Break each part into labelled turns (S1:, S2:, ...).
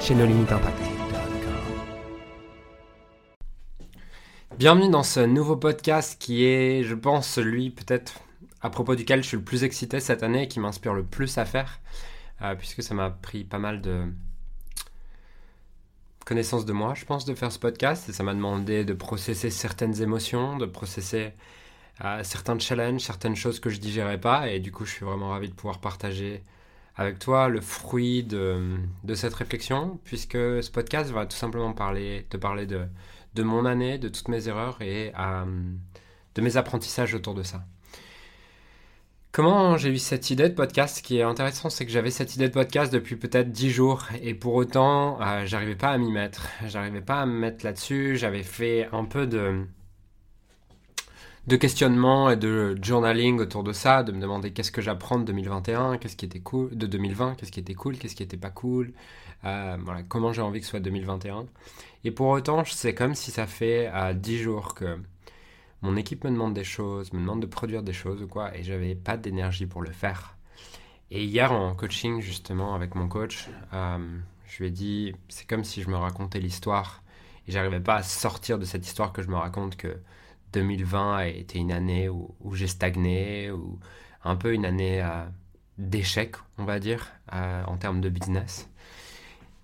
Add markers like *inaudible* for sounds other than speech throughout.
S1: chez nos limites impact. Bienvenue dans ce nouveau podcast qui est, je pense, celui peut-être à propos duquel je suis le plus excité cette année et qui m'inspire le plus à faire, euh, puisque ça m'a pris pas mal de connaissance de moi, je pense, de faire ce podcast, et ça m'a demandé de processer certaines émotions, de processer euh, certains challenges, certaines choses que je digérais pas, et du coup, je suis vraiment ravi de pouvoir partager avec toi le fruit de, cette réflexion, puisque ce podcast va tout simplement parler, te parler de, mon année, de toutes mes erreurs et euh, de mes apprentissages autour de ça. Comment j'ai eu cette idée de podcast? Ce qui est intéressant, c'est que j'avais cette idée de podcast depuis peut-être 10 jours et pour autant, euh, j'arrivais pas à m'y mettre. J'arrivais pas à me mettre là-dessus. J'avais fait un peu de de questionnement et de journaling autour de ça, de me demander qu'est-ce que j'apprends de 2021, qu'est-ce qui était cool, de 2020, qu'est-ce qui était cool, qu'est-ce qui était pas cool, euh, voilà, comment j'ai envie que ce soit 2021. Et pour autant, c'est comme si ça fait à euh, 10 jours que mon équipe me demande des choses, me demande de produire des choses ou quoi, et j'avais pas d'énergie pour le faire. Et hier en coaching justement avec mon coach, euh, je lui ai dit, c'est comme si je me racontais l'histoire et j'arrivais pas à sortir de cette histoire que je me raconte que 2020 a été une année où, j'ai stagné, ou un peu une année euh, d'échec, on va dire, euh, en termes de business.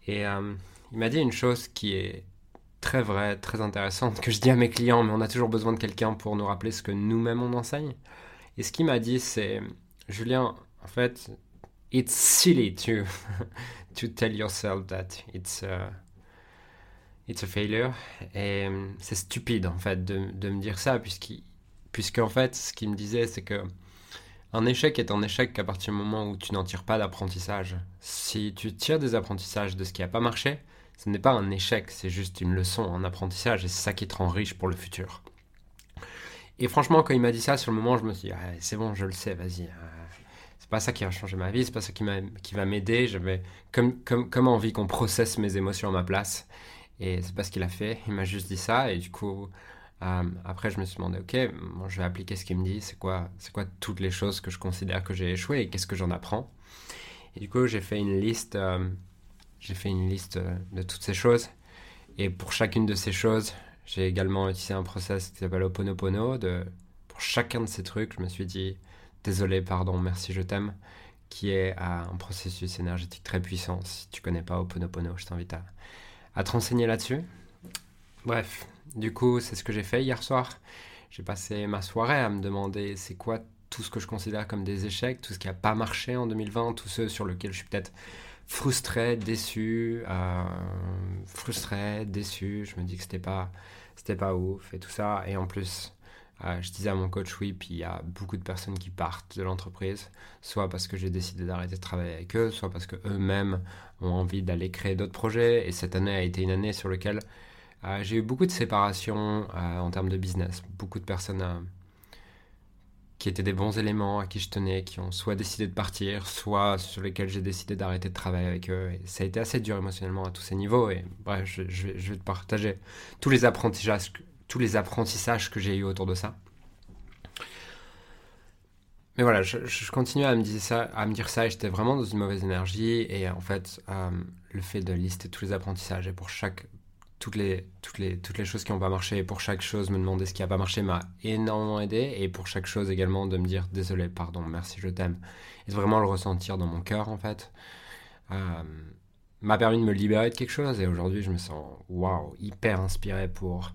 S1: Et euh, il m'a dit une chose qui est très vraie, très intéressante, que je dis à mes clients, mais on a toujours besoin de quelqu'un pour nous rappeler ce que nous-mêmes on enseigne. Et ce qu'il m'a dit, c'est, Julien, en fait, it's silly to, *laughs* to tell yourself that it's... It's a failure. Et euh, c'est stupide, en fait, de, me dire ça, puisque, en fait, ce qu'il me disait, c'est que un échec est un échec qu'à partir du moment où tu n'en tires pas d'apprentissage. Si tu tires des apprentissages de ce qui n'a pas marché, ce n'est pas un échec, c'est juste une leçon, un apprentissage, et c'est ça qui te rend riche pour le futur. Et franchement, quand il m'a dit ça, sur le moment, je me suis dit, c'est bon, je le sais, vas-y. Euh, c'est pas ça qui va changer ma vie, c'est pas ça qui, qui va m'aider. J'avais comme, comme, comme envie qu'on processe mes émotions à ma place. Et c'est pas ce qu'il a fait, il m'a juste dit ça. Et du coup, euh, après, je me suis demandé, ok, je vais appliquer ce qu'il me dit, c'est quoi, quoi toutes les choses que je considère que j'ai échoué et qu'est-ce que j'en apprends? Et du coup, j'ai fait une liste, euh, fait une liste euh, de toutes ces choses. Et pour chacune de ces choses, j'ai également utilisé un process qui s'appelle Oponopono. Pour chacun de ces trucs, je me suis dit, désolé, pardon, merci, je t'aime, qui est un processus énergétique très puissant. Si tu connais pas Oponopono, je t'invite à à te renseigner là-dessus. Bref, du coup, c'est ce que j'ai fait hier soir. J'ai passé ma soirée à me demander c'est quoi tout ce que je considère comme des échecs, tout ce qui n'a pas marché en 2020, tout ce sur lequel je suis peut-être frustré, déçu, euh, frustré, déçu. Je me dis que c'était pas, c'était pas ouf et tout ça. Et en plus, euh, je disais à mon coach oui, puis il y a beaucoup de personnes qui partent de l'entreprise, soit parce que j'ai décidé d'arrêter de travailler avec eux, soit parce que eux-mêmes ont envie d'aller créer d'autres projets. Et cette année a été une année sur laquelle euh, j'ai eu beaucoup de séparations euh, en termes de business. Beaucoup de personnes euh, qui étaient des bons éléments, à qui je tenais, qui ont soit décidé de partir, soit sur lesquels j'ai décidé d'arrêter de travailler avec eux. Et ça a été assez dur émotionnellement à tous ces niveaux. Et bref, je, vais te partager tous les apprentissages, tous les apprentissages que j'ai eu autour de ça. Mais voilà, je, continuais à me, dire ça, à me dire ça et j'étais vraiment dans une mauvaise énergie. Et en fait, euh, le fait de lister tous les apprentissages et pour chaque, toutes, les, toutes, les, toutes les choses qui n'ont pas marché et pour chaque chose me demander ce qui n'a pas marché m'a énormément aidé. Et pour chaque chose également de me dire désolé, pardon, merci, je t'aime. Et de vraiment le ressentir dans mon cœur en fait. Euh, m'a permis de me libérer de quelque chose et aujourd'hui je me sens waouh, hyper inspiré pour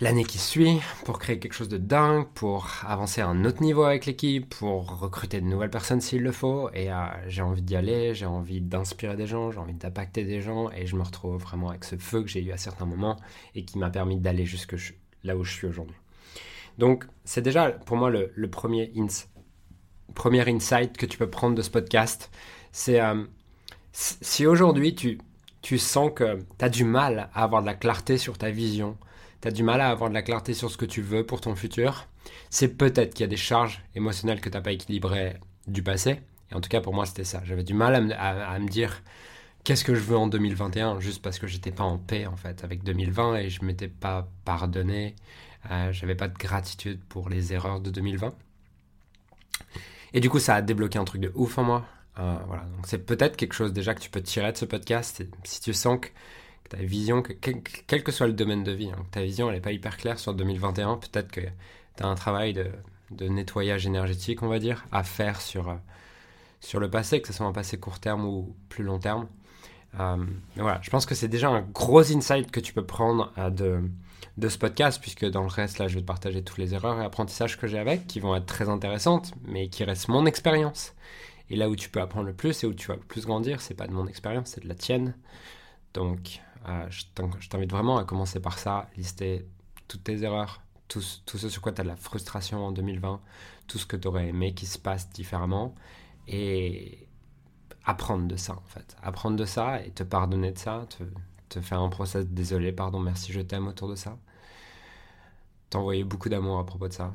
S1: l'année qui suit pour créer quelque chose de dingue, pour avancer à un autre niveau avec l'équipe, pour recruter de nouvelles personnes s'il le faut. Et euh, j'ai envie d'y aller, j'ai envie d'inspirer des gens, j'ai envie d'impacter des gens. Et je me retrouve vraiment avec ce feu que j'ai eu à certains moments et qui m'a permis d'aller jusque là où je suis aujourd'hui. Donc c'est déjà pour moi le, premier, insight que tu peux prendre de ce podcast. C'est euh, si aujourd'hui tu tu sens que tu as du mal à avoir de la clarté sur ta vision, tu as du mal à avoir de la clarté sur ce que tu veux pour ton futur, c'est peut-être qu'il y a des charges émotionnelles que tu n'as pas équilibrées du passé. Et en tout cas, pour moi, c'était ça. J'avais du mal à me, dire qu'est-ce que je veux en 2021, juste parce que j'étais pas en paix, en fait, avec 2020 et je m'étais pas pardonné. Euh, j'avais pas de gratitude pour les erreurs de 2020. Et du coup, ça a débloqué un truc de ouf en moi. Euh, voilà, donc c'est peut-être quelque chose déjà que tu peux tirer de ce podcast. Si tu sens que, ta vision, que, quel, que soit le domaine de vie, hein, ta vision n'est pas hyper claire sur 2021, peut-être que tu as un travail de, nettoyage énergétique, on va dire, à faire sur, euh, sur le passé, que ce soit un passé court terme ou plus long terme. Euh, voilà, je pense que c'est déjà un gros insight que tu peux prendre de, de ce podcast, puisque dans le reste, là, je vais te partager toutes les erreurs et apprentissages que j'ai avec, qui vont être très intéressantes, mais qui restent mon expérience. Et là où tu peux apprendre le plus et où tu vas le plus grandir, c'est pas de mon expérience, c'est de la tienne. Donc, je t'invite vraiment à commencer par ça, lister toutes tes erreurs, tout, ce sur quoi tu as de la frustration en 2020, tout ce que tu aurais aimé qui se passe différemment, et apprendre de ça, en fait. Apprendre de ça et te pardonner de ça, te, te faire un process désolé, pardon, merci, je t'aime autour de ça. T'envoyer beaucoup d'amour à propos de ça.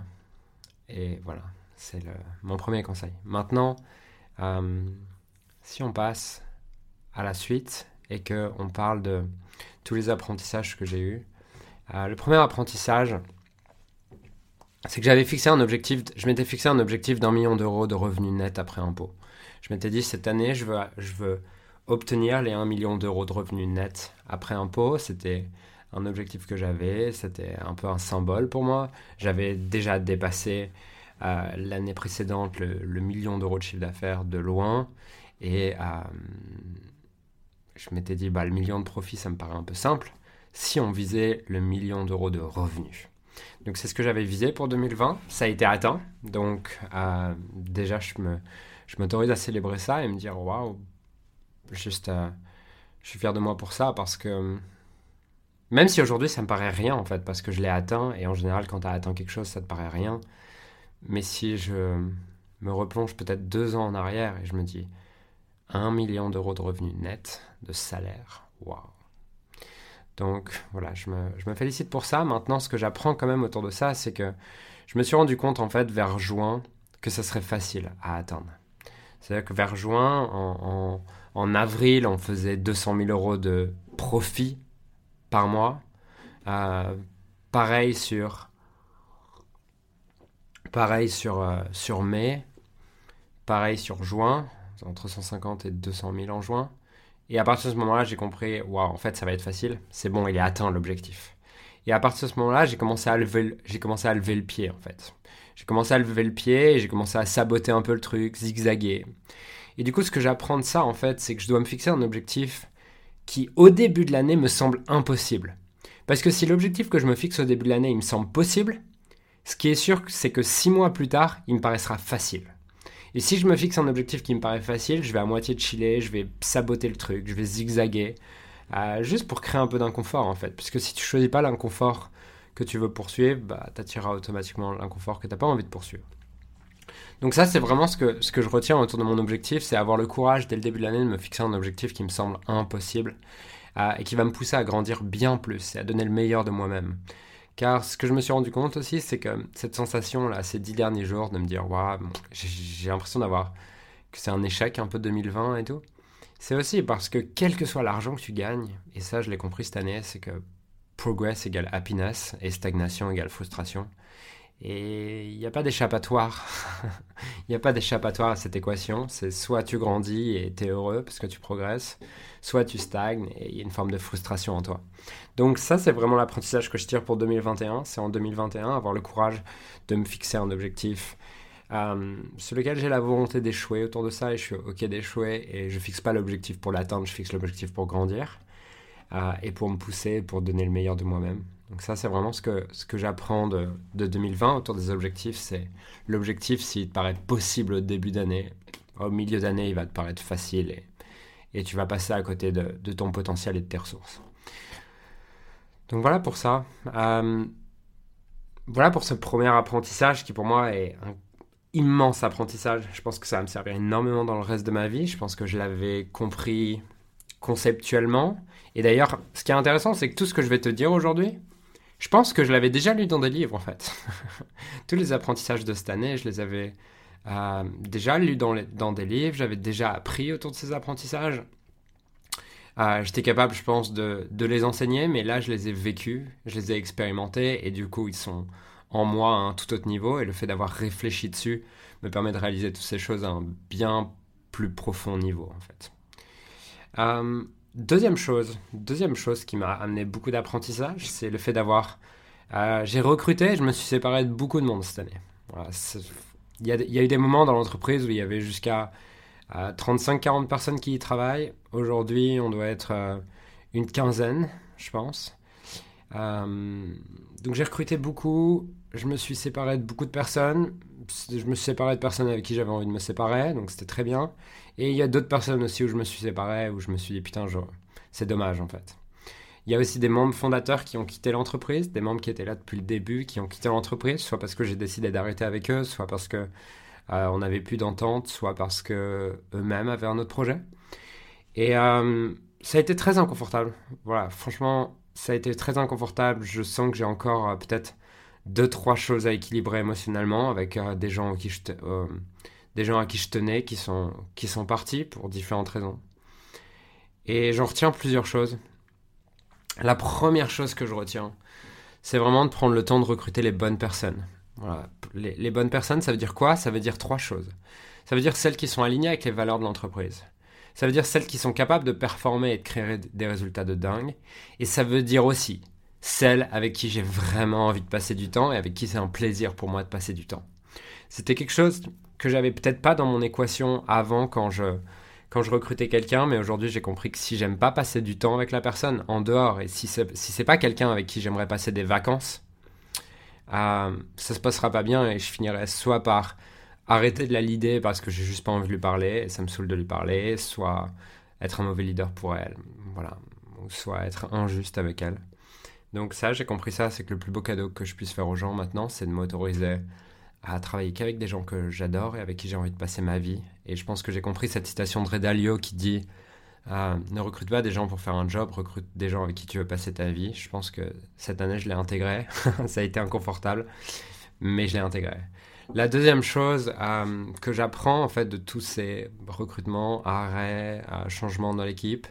S1: Et voilà, c'est mon premier conseil. Maintenant, euh, si on passe à la suite et que on parle de tous les apprentissages que j'ai eus, euh, le premier apprentissage, c'est que j'avais fixé un objectif, je m'étais fixé un objectif d'un million d'euros de revenus nets après impôt. Je m'étais dit cette année, je veux, je veux obtenir les 1 million d'euros de revenus nets après impôt. C'était un objectif que j'avais, c'était un peu un symbole pour moi. J'avais déjà dépassé euh, l'année précédente le, million d'euros de chiffre d'affaires de loin. Et euh, je m'étais dit, bah, le million de profits, ça me paraît un peu simple. Si on visait le million d'euros de revenus. Donc c'est ce que j'avais visé pour 2020. Ça a été atteint. Donc euh, déjà, je me, je m'autorise à célébrer ça et me dire, waouh, juste, je suis fier de moi pour ça parce que même si aujourd'hui ça me paraît rien en fait, parce que je l'ai atteint, et en général quand tu as atteint quelque chose ça te paraît rien, mais si je me replonge peut-être deux ans en arrière et je me dis un million d'euros de revenus nets, de salaire, waouh. Donc voilà, je me, je me, félicite pour ça. Maintenant, ce que j'apprends quand même autour de ça, c'est que je me suis rendu compte en fait vers juin que ça serait facile à atteindre. C'est-à-dire que vers juin, en, en, avril, on faisait 200 000 euros de profit par mois. Euh, pareil sur Pareil sur, euh, sur mai. Pareil sur juin. Entre 150 et 200 000 en juin. Et à partir de ce moment-là, j'ai compris, waouh, en fait, ça va être facile. C'est bon, il est atteint l'objectif. Et à partir de ce moment-là, j'ai commencé à lever, commencé à lever le pied, en fait. J'ai commencé à lever le pied et j'ai commencé à saboter un peu le truc, zigzaguer. Et du coup, ce que j'apprends de ça, en fait, c'est que je dois me fixer un objectif qui, au début de l'année, me semble impossible. Parce que si l'objectif que je me fixe au début de l'année, il me semble possible, ce qui est sûr, c'est que six mois plus tard, il me paraîtra facile. Et si je me fixe un objectif qui me paraît facile, je vais à moitié chiller, je vais saboter le truc, je vais zigzaguer, euh, juste pour créer un peu d'inconfort en fait. Puisque si tu choisis pas l'inconfort que tu veux poursuivre, bah, tu attireras automatiquement l'inconfort que tu n'as pas envie de poursuivre. Donc ça, c'est vraiment ce que, ce que je retiens autour de mon objectif, c'est avoir le courage dès le début de l'année de me fixer un objectif qui me semble impossible euh, et qui va me pousser à grandir bien plus et à donner le meilleur de moi-même. Car ce que je me suis rendu compte aussi, c'est que cette sensation-là, ces dix derniers jours, de me dire, waouh, j'ai l'impression d'avoir que c'est un échec un peu 2020 et tout, c'est aussi parce que quel que soit l'argent que tu gagnes, et ça je l'ai compris cette année, c'est que progress égale happiness et stagnation égale frustration. Et il n'y a pas d'échappatoire. *laughs* Il n'y a pas d'échappatoire à cette équation. C'est soit tu grandis et tu es heureux parce que tu progresses, soit tu stagnes et il y a une forme de frustration en toi. Donc ça, c'est vraiment l'apprentissage que je tire pour 2021. C'est en 2021 avoir le courage de me fixer un objectif euh, sur lequel j'ai la volonté d'échouer autour de ça et je suis ok d'échouer et je fixe pas l'objectif pour l'atteindre, je fixe l'objectif pour grandir et pour me pousser, pour donner le meilleur de moi-même. Donc ça, c'est vraiment ce que, ce que j'apprends de, de, 2020 autour des objectifs. C'est l'objectif, s'il te paraît possible au début d'année, au milieu d'année, il va te paraître facile et, et tu vas passer à côté de, de, ton potentiel et de tes ressources. Donc voilà pour ça. Euh, voilà pour ce premier apprentissage qui pour moi est un immense apprentissage. Je pense que ça va me servir énormément dans le reste de ma vie. Je pense que je l'avais compris conceptuellement. Et d'ailleurs, ce qui est intéressant, c'est que tout ce que je vais te dire aujourd'hui, je pense que je l'avais déjà lu dans des livres en fait. *laughs* Tous les apprentissages de cette année, je les avais euh, déjà lus dans, dans des livres, j'avais déjà appris autour de ces apprentissages. Euh, j'étais capable, je pense, de, de, les enseigner, mais là, je les ai vécus, je les ai expérimentés, et du coup, ils sont en moi à un tout autre niveau, et le fait d'avoir réfléchi dessus me permet de réaliser toutes ces choses à un bien plus profond niveau, en fait. Euh, deuxième chose, deuxième chose qui m'a amené beaucoup d'apprentissage, c'est le fait d'avoir... Euh, j'ai recruté, je me suis séparé de beaucoup de monde cette année. il, y a, eu des moments dans l'entreprise où il y avait jusqu'à 35-40 personnes qui y travaillent. Aujourd'hui, on doit être euh, une quinzaine, je pense. Euh, donc j'ai recruté beaucoup, je me suis séparé de beaucoup de personnes, je me suis séparé de personnes avec qui j'avais envie de me séparer, donc c'était très bien. Et il y a d'autres personnes aussi où je me suis séparé, où je me suis dit putain, c'est dommage en fait. Il y a aussi des membres fondateurs qui ont quitté l'entreprise, des membres qui étaient là depuis le début, qui ont quitté l'entreprise, soit parce que j'ai décidé d'arrêter avec eux, soit parce que euh, on n'avait plus d'entente, soit parce que eux-mêmes avaient un autre projet. Et euh, ça a été très inconfortable. Voilà, franchement, ça a été très inconfortable. Je sens que j'ai encore euh, peut-être deux, trois choses à équilibrer émotionnellement avec des, gens qui je des gens à qui je tenais qui sont, partis pour différentes raisons. Et j'en retiens plusieurs choses. La première chose que je retiens, c'est vraiment de prendre le temps de recruter les bonnes personnes. Les, les, bonnes personnes, ça veut dire quoi? Ça veut dire trois choses. Ça veut dire celles qui sont alignées avec les valeurs de l'entreprise. Ça veut dire celles qui sont capables de performer et de créer des résultats de dingue. Et ça veut dire aussi celles avec qui j'ai vraiment envie de passer du temps et avec qui c'est un plaisir pour moi de passer du temps. C'était quelque chose que j'avais peut-être pas dans mon équation avant quand je, quand je recrutais quelqu'un, mais aujourd'hui j'ai compris que si j'aime pas passer du temps avec la personne en dehors et si c'est si pas quelqu'un avec qui j'aimerais passer des vacances, euh, ça se passera pas bien et je finirai soit par arrêter de la leader parce que j'ai juste pas envie de lui parler et ça me saoule de lui parler, soit être un mauvais leader pour elle, voilà, soit être injuste avec elle. Donc ça, j'ai compris ça, c'est que le plus beau cadeau que je puisse faire aux gens maintenant, c'est de m'autoriser à travailler qu'avec des gens que j'adore et avec qui j'ai envie de passer ma vie. Et je pense que j'ai compris cette citation de Redalio qui dit euh, ne recrute pas des gens pour faire un job, recrute des gens avec qui tu veux passer ta vie. Je pense que cette année, je l'ai intégré. *laughs* ça a été inconfortable, mais je l'ai intégré. La deuxième chose euh, que j'apprends en fait de tous ces recrutements, arrêts, euh, changements dans l'équipe,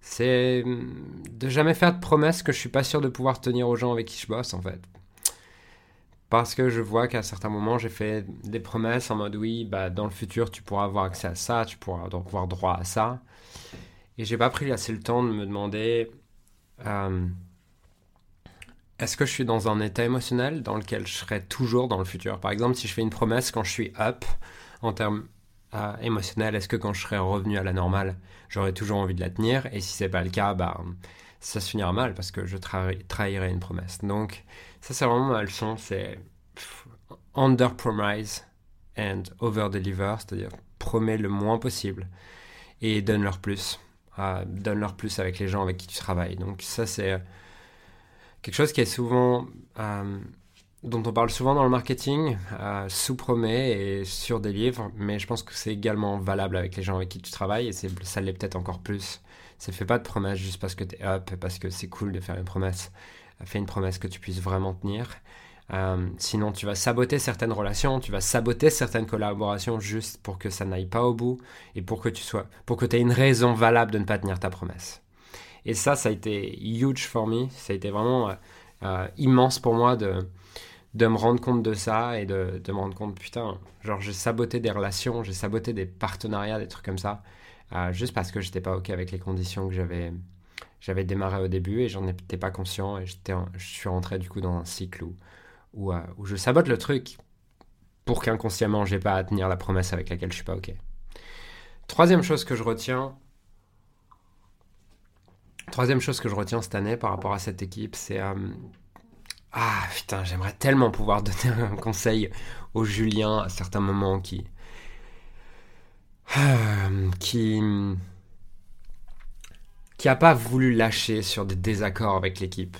S1: c'est hum, de jamais faire de promesses que je suis pas sûr de pouvoir tenir aux gens avec qui je bosse en fait. Parce que je vois qu'à certains moments, j'ai fait des promesses en mode oui, bah, dans le futur, tu pourras avoir accès à ça, tu pourras donc avoir droit à ça. Et j'ai pas pris assez le temps de me demander euh, est-ce que je suis dans un état émotionnel dans lequel je serai toujours dans le futur? Par exemple, si je fais une promesse quand je suis up en termes euh, émotionnels, est-ce que quand je serai revenu à la normale, j'aurai toujours envie de la tenir? Et si c'est pas le cas, bah, ça se finira mal parce que je trahirai une promesse. Donc, ça, c'est vraiment ma leçon c'est under promise and over deliver, c'est-à-dire promets le moins possible et donne-leur plus donne-leur plus avec les gens avec qui tu travailles. Donc ça, c'est euh, quelque chose qui est souvent... Euh, dont on parle souvent dans le marketing, euh, sous promet et sur des livres, mais je pense que c'est également valable avec les gens avec qui tu travailles et ça l'est peut-être encore plus. Ça fait pas de promesse juste parce que tu up, parce que c'est cool de faire une promesse. Fais une promesse que tu puisses vraiment tenir euh, sinon, tu vas saboter certaines relations, tu vas saboter certaines collaborations juste pour que ça n'aille pas au bout et pour que tu sois, pour que tu aies une raison valable de ne pas tenir ta promesse. Et ça, ça a été huge for me. Ça a été vraiment euh, euh, immense pour moi de, de me rendre compte de ça et de, me rendre compte, putain, genre j'ai saboté des relations, j'ai saboté des partenariats, des trucs comme ça, juste parce que j'étais pas OK avec les conditions que j'avais j'avais démarré au début et j'en étais pas conscient et j'étais je suis rentré du coup dans un cycle où euh, où, je sabote le truc pour qu'inconsciemment j'ai pas à tenir la promesse avec laquelle je suis pas ok. Troisième chose que je retiens, troisième chose que je retiens cette année par rapport à cette équipe, c'est euh, ah putain j'aimerais tellement pouvoir *laughs* donner un conseil au Julien à certains moments qui euh, qui qui a pas voulu lâcher sur des désaccords avec l'équipe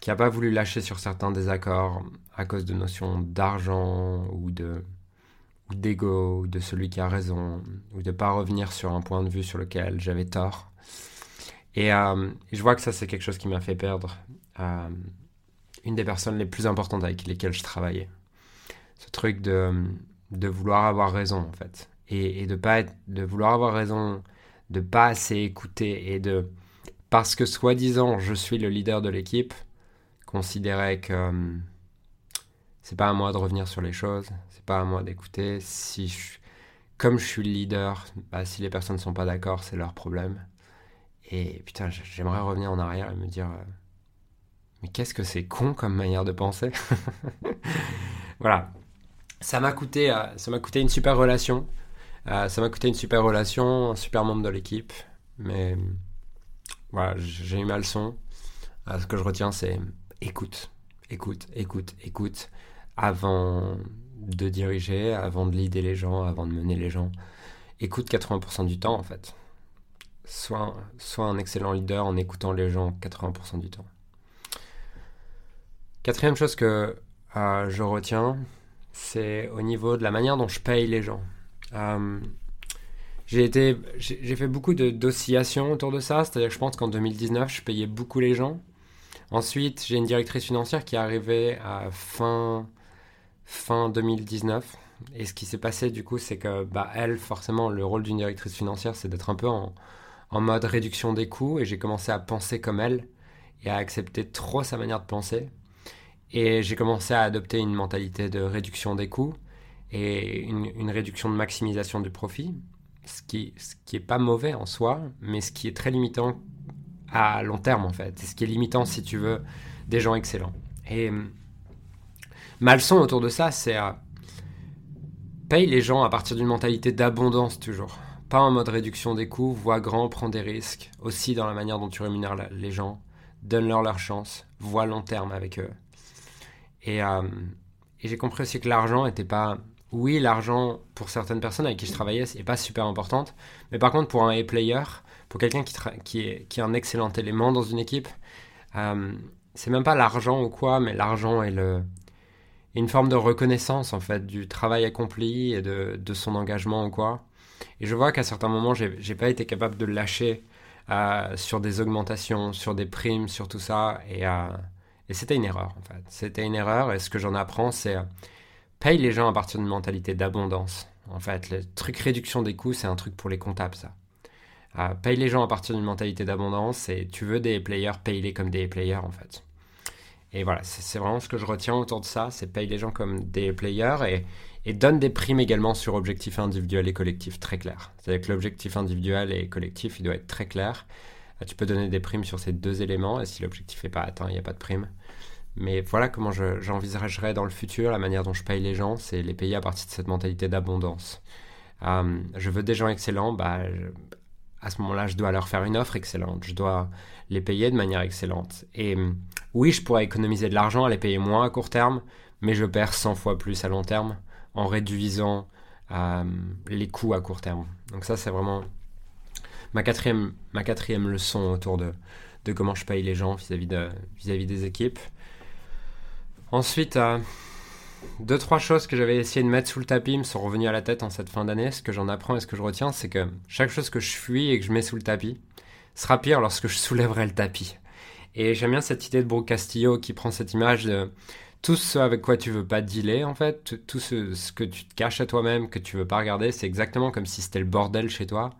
S1: qui n'a pas voulu lâcher sur certains désaccords à cause de notions d'argent ou de, ou d'ego, ou de celui qui a raison, ou de pas revenir sur un point de vue sur lequel j'avais tort. Et euh, je vois que ça, c'est quelque chose qui m'a fait perdre euh, une des personnes les plus importantes avec lesquelles je travaillais. Ce truc de, de vouloir avoir raison, en fait. Et, de, pas de vouloir avoir raison, de pas assez écouter, et de... Parce que soi-disant, je suis le leader de l'équipe, considérer que euh, c'est pas à moi de revenir sur les choses, c'est pas à moi d'écouter. Si comme je suis le leader, bah, si les personnes ne sont pas d'accord, c'est leur problème. Et putain, j'aimerais revenir en arrière et me dire, euh, mais qu'est-ce que c'est con comme manière de penser *laughs* Voilà, ça m'a coûté, euh, ça m'a coûté une super relation. ça m'a coûté une super relation, un super membre de l'équipe. Mais voilà, j'ai eu ma leçon. ce que je retiens, c'est écoute, écoute, écoute, écoute, avant de diriger, avant de leader les gens, avant de mener les gens. Écoute 80% du temps en fait. Sois, sois un excellent leader en écoutant les gens 80% du temps. Quatrième chose que euh, je retiens, c'est au niveau de la manière dont je paye les gens. Euh, j'ai fait beaucoup d'oscillations autour de ça, c'est-à-dire que je pense qu'en 2019, je payais beaucoup les gens. Ensuite, j'ai une directrice financière qui est arrivée à fin, fin 2019. Et ce qui s'est passé, du coup, c'est que, bah, elle, forcément, le rôle d'une directrice financière, c'est d'être un peu en, en, mode réduction des coûts. Et j'ai commencé à penser comme elle et à accepter trop sa manière de penser. Et j'ai commencé à adopter une mentalité de réduction des coûts et une, réduction de maximisation du profit. Ce qui, ce qui est pas mauvais en soi, mais ce qui est très limitant à long terme en fait. C'est ce qui est limitant si tu veux des gens excellents. Et hum, ma leçon autour de ça, c'est à paye les gens à partir d'une mentalité d'abondance toujours. Pas en mode réduction des coûts, vois grand, prends des risques. Aussi dans la manière dont tu rémunères les gens, donne-leur leur chance, vois long terme avec eux. Et, et j'ai compris aussi que l'argent n'était pas oui, l'argent pour certaines personnes avec qui je travaillais, n'est pas super importante. Mais par contre, pour un A-player, pour quelqu'un qui, qui, est, qui est un excellent élément dans une équipe, euh, c'est même pas l'argent ou quoi, mais l'argent est le, une forme de reconnaissance en fait du travail accompli et de, de son engagement ou quoi. Et je vois qu'à certains moments, j'ai pas été capable de lâcher euh, sur des augmentations, sur des primes, sur tout ça. Et, euh, et c'était une erreur en fait. C'était une erreur. Et ce que j'en apprends, c'est paye les gens à partir d'une mentalité d'abondance. En fait, le truc réduction des coûts, c'est un truc pour les comptables, ça. Euh, paye les gens à partir d'une mentalité d'abondance et tu veux des players, paye-les comme des players en fait. Et voilà, c'est vraiment ce que je retiens autour de ça, c'est paye les gens comme des players et donne des primes également sur objectif individuel et collectif, très clair. C'est-à-dire que l'objectif individuel et collectif, il doit être très clair. Euh, tu peux donner des primes sur ces deux éléments et si l'objectif n'est pas atteint, il n'y a pas de prime. Mais voilà comment j'envisagerais dans le futur la manière dont je paye les gens, c'est les payer à partir de cette mentalité d'abondance. Euh, je veux des gens excellents, bah, à ce moment-là, je dois leur faire une offre excellente, je dois les payer de manière excellente. Et oui, je pourrais économiser de l'argent à les payer moins à court terme, mais je perds 100 fois plus à long terme en réduisant euh, les coûts à court terme. Donc ça, c'est vraiment ma quatrième, ma quatrième leçon autour de, comment je paye les gens vis-à-vis de, -vis des équipes. Ensuite, euh, deux, trois choses que j'avais essayé de mettre sous le tapis me sont revenues à la tête en cette fin d'année. Ce que j'en apprends et ce que je retiens, c'est que chaque chose que je fuis et que je mets sous le tapis sera pire lorsque je soulèverai le tapis. Et j'aime bien cette idée de Brooke Castillo qui prend cette image de tout ce avec quoi tu veux pas dealer, en fait, tout ce, que tu te caches à toi-même, que tu veux pas regarder, c'est exactement comme si c'était le bordel chez toi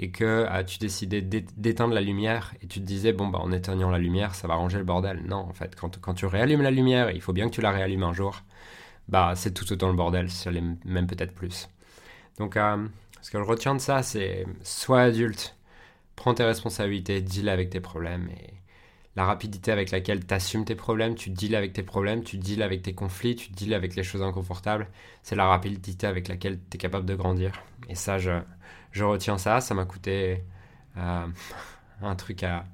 S1: et que ah, tu décidais d'éteindre la lumière et tu te disais bon bah en éteignant la lumière ça va ranger le bordel. Non en fait quand, quand tu réallumes la lumière, il faut bien que tu la réallumes un jour, bah c'est tout autant le bordel, même peut-être plus. Donc euh, ce que je retiens de ça c'est sois adulte, prends tes responsabilités, deal avec tes problèmes et la rapidité avec laquelle tu assumes tes problèmes, tu deals avec tes problèmes, tu deals avec tes conflits, tu deals avec les choses inconfortables, c'est la rapidité avec laquelle tu es capable de grandir. Et ça, je, je retiens ça. Ça m'a coûté euh, *laughs* un truc à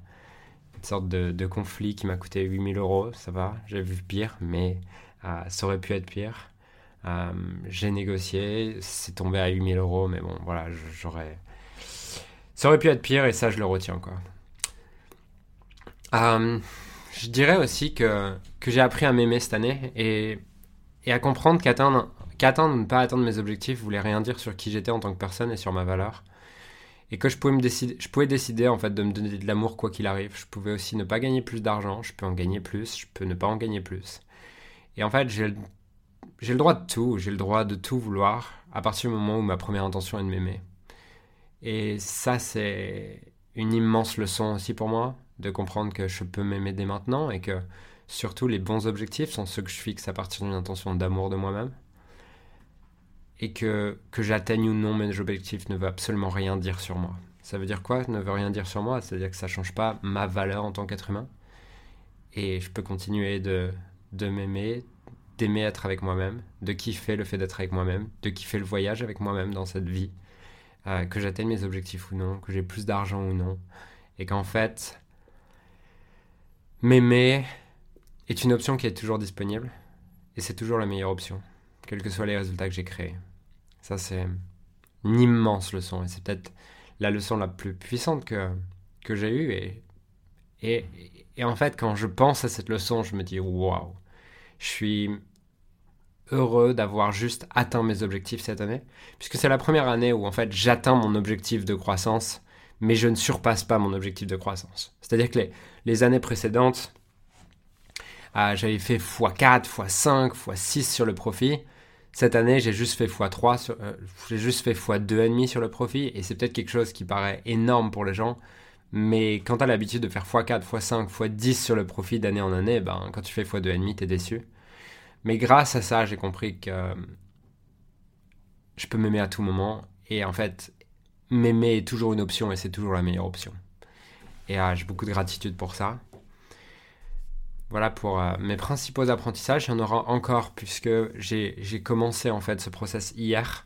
S1: une sorte de, conflit qui m'a coûté 8000 euros. Ça va, j'ai vu pire, mais euh, ça aurait pu être pire. Euh, j'ai négocié, c'est tombé à 8000 euros, mais bon, voilà, j'aurais. Ça aurait pu être pire et ça, je le retiens, quoi. Je dirais aussi que, que j'ai appris à m'aimer cette année et, et à comprendre qu'atteindre qu'atteindre ne pas atteindre mes objectifs voulait rien dire sur qui j'étais en tant que personne et sur ma valeur. Et que je pouvais, me décider, je pouvais décider en fait de me donner de l'amour quoi qu'il arrive. Je pouvais aussi ne pas gagner plus d'argent, je peux en gagner plus, je peux ne pas en gagner plus. Et en fait, j'ai le droit de tout, j'ai le droit de tout vouloir à partir du moment où ma première intention est de m'aimer. Et ça, c'est une immense leçon aussi pour moi, de comprendre que je peux m'aimer dès maintenant et que surtout les bons objectifs sont ceux que je fixe à partir d'une intention d'amour de moi-même. Et que, que j'atteigne ou non mes objectifs ne veut absolument rien dire sur moi. Ça veut dire quoi Ne veut rien dire sur moi, c'est-à-dire que ça ne change pas ma valeur en tant qu'être humain. Et je peux continuer de, de m'aimer, d'aimer être avec moi-même, de kiffer le fait d'être avec moi-même, de kiffer le voyage avec moi-même dans cette vie, euh, que j'atteigne mes objectifs ou non, que j'ai plus d'argent ou non, et qu'en fait, m'aimer est une option qui est toujours disponible, et c'est toujours la meilleure option, quels que soient les résultats que j'ai créés. Ça, c'est une immense leçon, et c'est peut-être la leçon la plus puissante que, que j'ai eue, et, et, et en fait, quand je pense à cette leçon, je me dis, waouh, je suis heureux d'avoir juste atteint mes objectifs cette année, puisque c'est la première année où en fait j'atteins mon objectif de croissance, mais je ne surpasse pas mon objectif de croissance. C'est-à-dire que les, années précédentes, ah, j'avais fait x4, x5, x6 sur le profit. Cette année, j'ai juste fait x3, sur, euh, j'ai juste fait x2,5 sur le profit, et c'est peut-être quelque chose qui paraît énorme pour les gens, mais quand tu as l'habitude de faire x4, x5, x10 sur le profit d'année en année, ben, quand tu fais x2,5, tu es déçu. Mais grâce à ça, j'ai compris que je peux m'aimer à tout moment. Et en fait, m'aimer est toujours une option et c'est toujours la meilleure option. Et euh, j'ai beaucoup de gratitude pour ça. Voilà pour euh, mes principaux apprentissages. Il y en aura encore puisque j'ai commencé en fait ce process hier.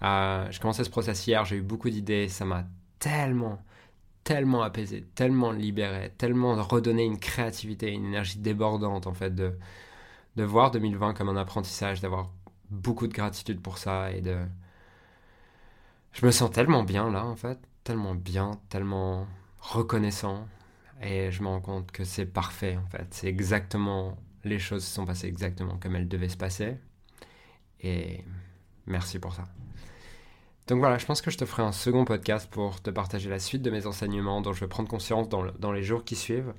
S1: j'ai commencé ce process hier, j'ai eu beaucoup d'idées. Ça m'a tellement, tellement apaisé, tellement libéré, tellement redonné une créativité, une énergie débordante en fait de, de voir 2020 comme un apprentissage, d'avoir beaucoup de gratitude pour ça et de... Je me sens tellement bien là en fait, tellement bien, tellement reconnaissant et je me rends compte que c'est parfait en fait, c'est exactement... Les choses se sont passées exactement comme elles devaient se passer et merci pour ça. Donc voilà, je pense que je te ferai un second podcast pour te partager la suite de mes enseignements dont je vais prendre conscience dans, dans les jours qui suivent.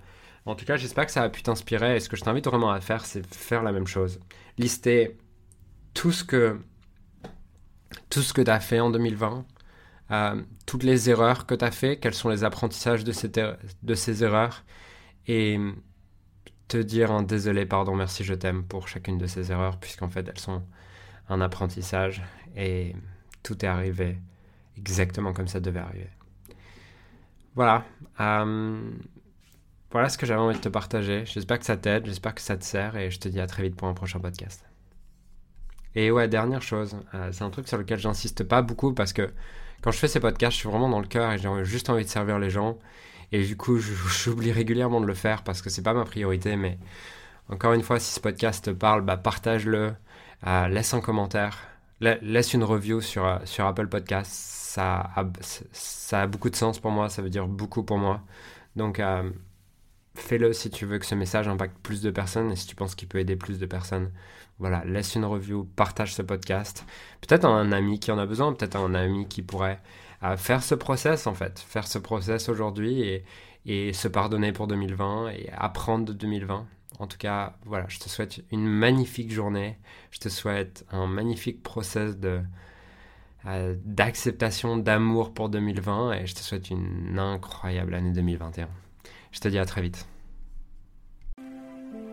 S1: En tout cas, j'espère que ça a pu t'inspirer. Et ce que je t'invite vraiment à faire, c'est faire la même chose. Lister tout ce que tout ce que tu as fait en 2020, euh, toutes les erreurs que tu as fait, quels sont les apprentissages de, er-, ces erreurs, et te dire un désolé, pardon, merci, je t'aime pour chacune de ces erreurs, puisqu'en fait elles sont un apprentissage et tout est arrivé exactement comme ça devait arriver. Voilà. Euh, voilà ce que j'avais envie de te partager. J'espère que ça t'aide, j'espère que ça te sert et je te dis à très vite pour un prochain podcast. Et ouais, dernière chose, euh, c'est un truc sur lequel j'insiste pas beaucoup parce que quand je fais ces podcasts, je suis vraiment dans le cœur et j'ai juste envie de servir les gens. Et du coup, *laughs* j'oublie régulièrement de le faire parce que c'est pas ma priorité. Mais encore une fois, si ce podcast te parle, bah, partage-le, euh, laisse un commentaire, laisse une review sur, euh, sur Apple a, ça a beaucoup de sens pour moi, ça veut dire beaucoup pour moi. Donc, fais-le si tu veux que ce message impacte plus de personnes et si tu penses qu'il peut aider plus de personnes. Voilà, laisse une review, partage ce podcast. Peut-être un ami qui en a besoin, peut-être un ami qui pourrait euh, faire ce process en fait, faire ce process aujourd'hui et, se pardonner pour 2020 et apprendre de 2020. En tout cas, voilà, je te souhaite une magnifique journée. Je te souhaite un magnifique process de euh, d'acceptation, d'amour pour 2020 et je te souhaite une incroyable année 2021. Je te dis à très vite.